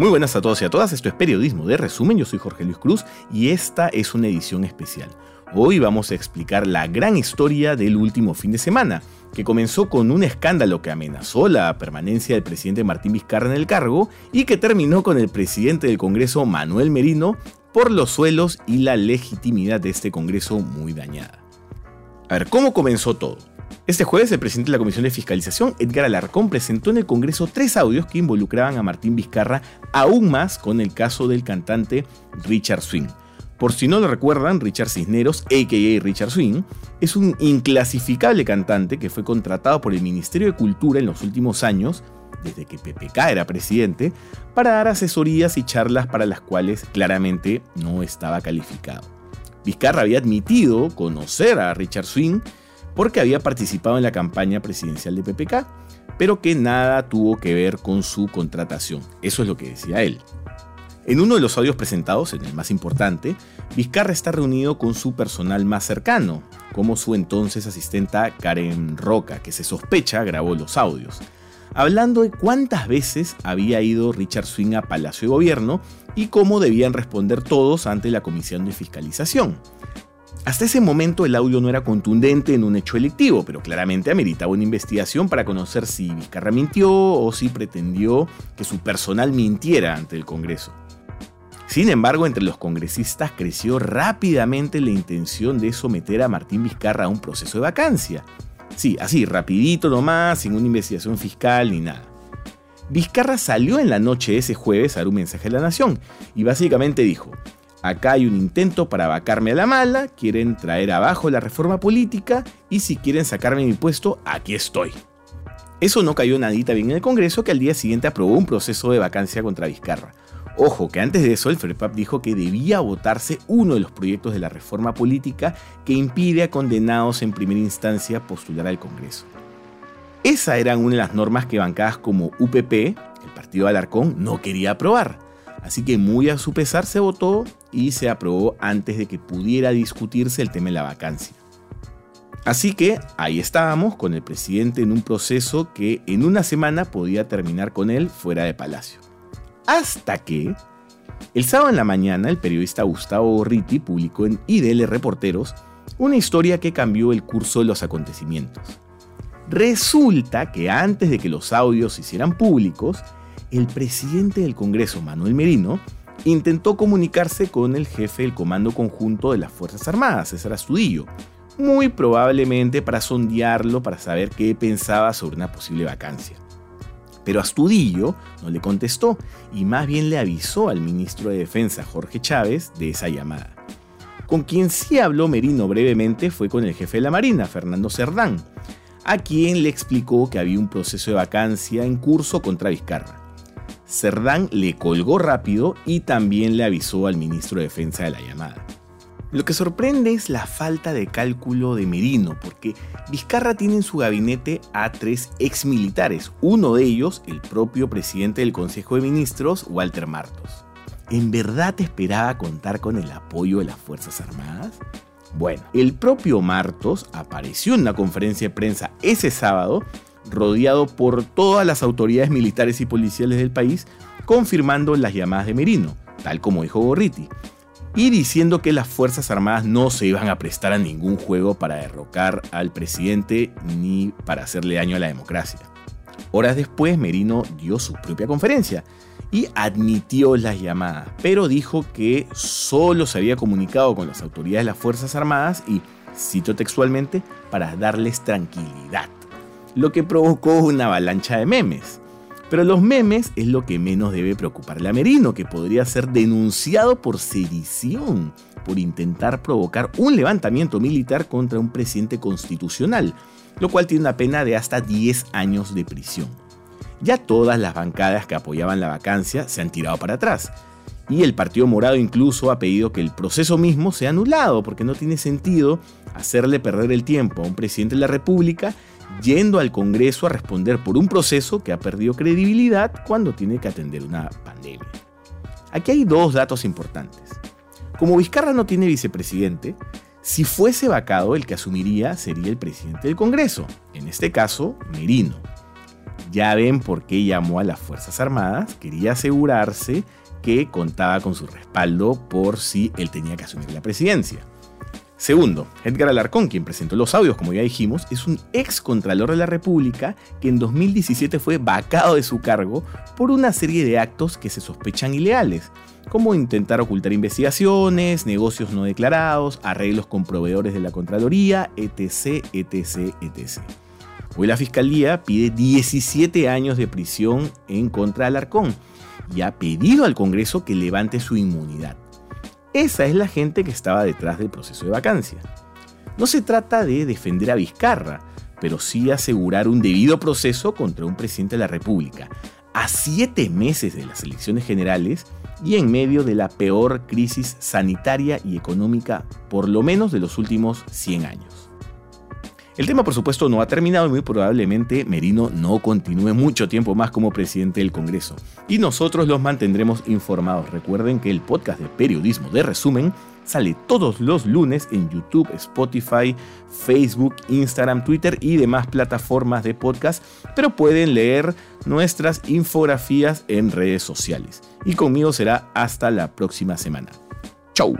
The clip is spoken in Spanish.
Muy buenas a todos y a todas, esto es Periodismo de Resumen, yo soy Jorge Luis Cruz y esta es una edición especial. Hoy vamos a explicar la gran historia del último fin de semana, que comenzó con un escándalo que amenazó la permanencia del presidente Martín Vizcarra en el cargo y que terminó con el presidente del Congreso Manuel Merino por los suelos y la legitimidad de este Congreso muy dañada. A ver, ¿cómo comenzó todo? Este jueves, el presidente de la Comisión de Fiscalización, Edgar Alarcón, presentó en el Congreso tres audios que involucraban a Martín Vizcarra aún más con el caso del cantante Richard Swing. Por si no lo recuerdan, Richard Cisneros, a.k.a. Richard Swing, es un inclasificable cantante que fue contratado por el Ministerio de Cultura en los últimos años, desde que PPK era presidente, para dar asesorías y charlas para las cuales claramente no estaba calificado. Vizcarra había admitido conocer a Richard Swing porque había participado en la campaña presidencial de PPK, pero que nada tuvo que ver con su contratación. Eso es lo que decía él. En uno de los audios presentados, en el más importante, Vizcarra está reunido con su personal más cercano, como su entonces asistenta Karen Roca, que se sospecha grabó los audios, hablando de cuántas veces había ido Richard Swing a Palacio de Gobierno y cómo debían responder todos ante la Comisión de Fiscalización. Hasta ese momento el audio no era contundente en un hecho electivo, pero claramente ameritaba una investigación para conocer si Vizcarra mintió o si pretendió que su personal mintiera ante el Congreso. Sin embargo, entre los congresistas creció rápidamente la intención de someter a Martín Vizcarra a un proceso de vacancia. Sí, así, rapidito nomás, sin una investigación fiscal ni nada. Vizcarra salió en la noche de ese jueves a dar un mensaje a la nación y básicamente dijo, Acá hay un intento para vacarme a la mala, quieren traer abajo la reforma política y si quieren sacarme mi puesto, aquí estoy. Eso no cayó nadita bien en el Congreso que al día siguiente aprobó un proceso de vacancia contra Vizcarra. Ojo, que antes de eso el FREPAP dijo que debía votarse uno de los proyectos de la reforma política que impide a condenados en primera instancia postular al Congreso. Esa era una de las normas que bancadas como UPP, el partido de Alarcón, no quería aprobar. Así que muy a su pesar se votó y se aprobó antes de que pudiera discutirse el tema de la vacancia. Así que ahí estábamos con el presidente en un proceso que en una semana podía terminar con él fuera de palacio. Hasta que el sábado en la mañana el periodista Gustavo Gorriti publicó en IDL Reporteros una historia que cambió el curso de los acontecimientos. Resulta que antes de que los audios se hicieran públicos, el presidente del Congreso, Manuel Merino, intentó comunicarse con el jefe del Comando Conjunto de las Fuerzas Armadas, César Astudillo, muy probablemente para sondearlo para saber qué pensaba sobre una posible vacancia. Pero Astudillo no le contestó y más bien le avisó al ministro de Defensa, Jorge Chávez, de esa llamada. Con quien sí habló Merino brevemente fue con el jefe de la Marina, Fernando Cerdán, a quien le explicó que había un proceso de vacancia en curso contra Vizcarra. Cerdán le colgó rápido y también le avisó al ministro de Defensa de la llamada. Lo que sorprende es la falta de cálculo de Merino, porque Vizcarra tiene en su gabinete a tres exmilitares, uno de ellos el propio presidente del Consejo de Ministros, Walter Martos. ¿En verdad esperaba contar con el apoyo de las Fuerzas Armadas? Bueno, el propio Martos apareció en una conferencia de prensa ese sábado rodeado por todas las autoridades militares y policiales del país, confirmando las llamadas de Merino, tal como dijo Gorriti, y diciendo que las Fuerzas Armadas no se iban a prestar a ningún juego para derrocar al presidente ni para hacerle daño a la democracia. Horas después, Merino dio su propia conferencia y admitió las llamadas, pero dijo que solo se había comunicado con las autoridades de las Fuerzas Armadas y, cito textualmente, para darles tranquilidad lo que provocó una avalancha de memes. Pero los memes es lo que menos debe preocuparle a Merino, que podría ser denunciado por sedición, por intentar provocar un levantamiento militar contra un presidente constitucional, lo cual tiene una pena de hasta 10 años de prisión. Ya todas las bancadas que apoyaban la vacancia se han tirado para atrás. Y el Partido Morado incluso ha pedido que el proceso mismo sea anulado, porque no tiene sentido hacerle perder el tiempo a un presidente de la República yendo al Congreso a responder por un proceso que ha perdido credibilidad cuando tiene que atender una pandemia. Aquí hay dos datos importantes. Como Vizcarra no tiene vicepresidente, si fuese vacado el que asumiría sería el presidente del Congreso, en este caso Merino. Ya ven por qué llamó a las Fuerzas Armadas, quería asegurarse que contaba con su respaldo por si él tenía que asumir la presidencia. Segundo, Edgar Alarcón, quien presentó los audios, como ya dijimos, es un ex contralor de la República que en 2017 fue vacado de su cargo por una serie de actos que se sospechan ilegales, como intentar ocultar investigaciones, negocios no declarados, arreglos con proveedores de la Contraloría, etc., etc., etc. Hoy la Fiscalía pide 17 años de prisión en contra de Alarcón y ha pedido al Congreso que levante su inmunidad. Esa es la gente que estaba detrás del proceso de vacancia. No se trata de defender a Vizcarra, pero sí asegurar un debido proceso contra un presidente de la República, a siete meses de las elecciones generales y en medio de la peor crisis sanitaria y económica por lo menos de los últimos 100 años. El tema, por supuesto, no ha terminado y muy probablemente Merino no continúe mucho tiempo más como presidente del Congreso. Y nosotros los mantendremos informados. Recuerden que el podcast de periodismo de resumen sale todos los lunes en YouTube, Spotify, Facebook, Instagram, Twitter y demás plataformas de podcast, pero pueden leer nuestras infografías en redes sociales. Y conmigo será hasta la próxima semana. Chau.